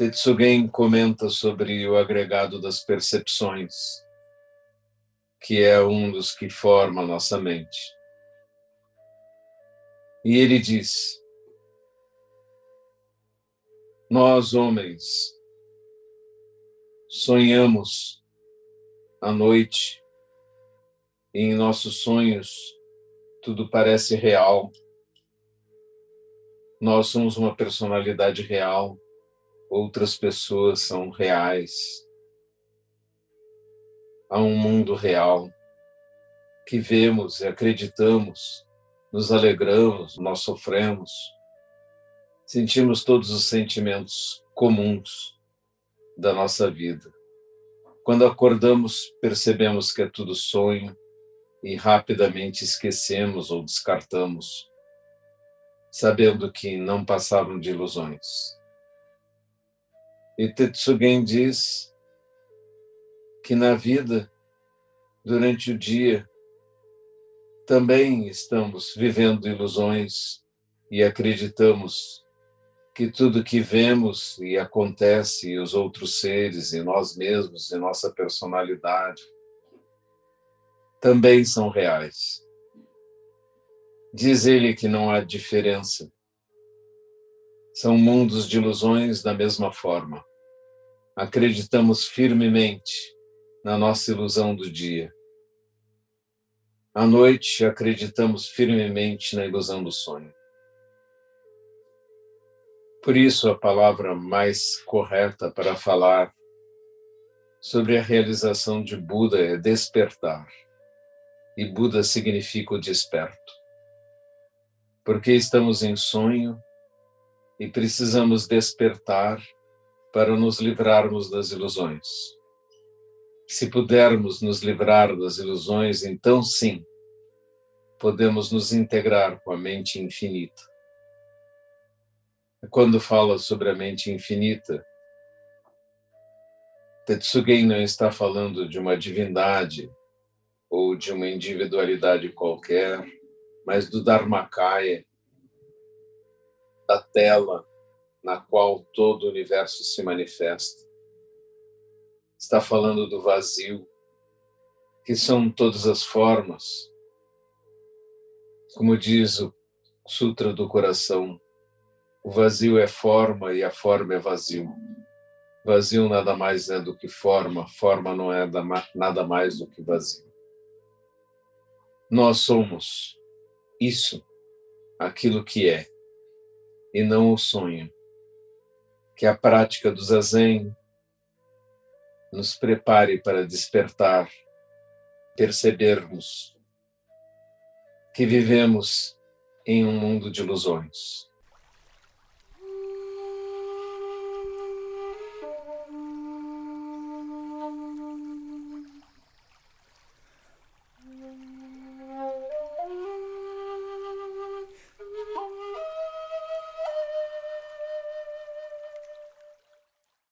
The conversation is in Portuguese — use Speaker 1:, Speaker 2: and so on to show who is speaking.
Speaker 1: Tetsugen comenta sobre o agregado das percepções, que é um dos que forma a nossa mente. E ele diz: Nós, homens, sonhamos à noite e em nossos sonhos tudo parece real. Nós somos uma personalidade real, outras pessoas são reais. Há um mundo real que vemos e acreditamos, nos alegramos, nós sofremos, sentimos todos os sentimentos comuns da nossa vida. Quando acordamos, percebemos que é tudo sonho e rapidamente esquecemos ou descartamos, sabendo que não passavam de ilusões. E Tetsugen diz que na vida, durante o dia, também estamos vivendo ilusões e acreditamos que tudo que vemos e acontece, e os outros seres, e nós mesmos, e nossa personalidade, também são reais. Diz ele que não há diferença. São mundos de ilusões da mesma forma. Acreditamos firmemente na nossa ilusão do dia. À noite, acreditamos firmemente na ilusão do sonho. Por isso, a palavra mais correta para falar sobre a realização de Buda é despertar. E Buda significa o desperto. Porque estamos em sonho e precisamos despertar para nos livrarmos das ilusões. Se pudermos nos livrar das ilusões, então sim, podemos nos integrar com a mente infinita quando fala sobre a mente infinita, Tetsugen não está falando de uma divindade ou de uma individualidade qualquer, mas do Dharmakaya, da tela na qual todo o universo se manifesta. Está falando do vazio, que são todas as formas. Como diz o Sutra do Coração, o vazio é forma e a forma é vazio. Vazio nada mais é do que forma, forma não é nada mais do que vazio. Nós somos isso, aquilo que é, e não o sonho. Que a prática do zazen nos prepare para despertar, percebermos que vivemos em um mundo de ilusões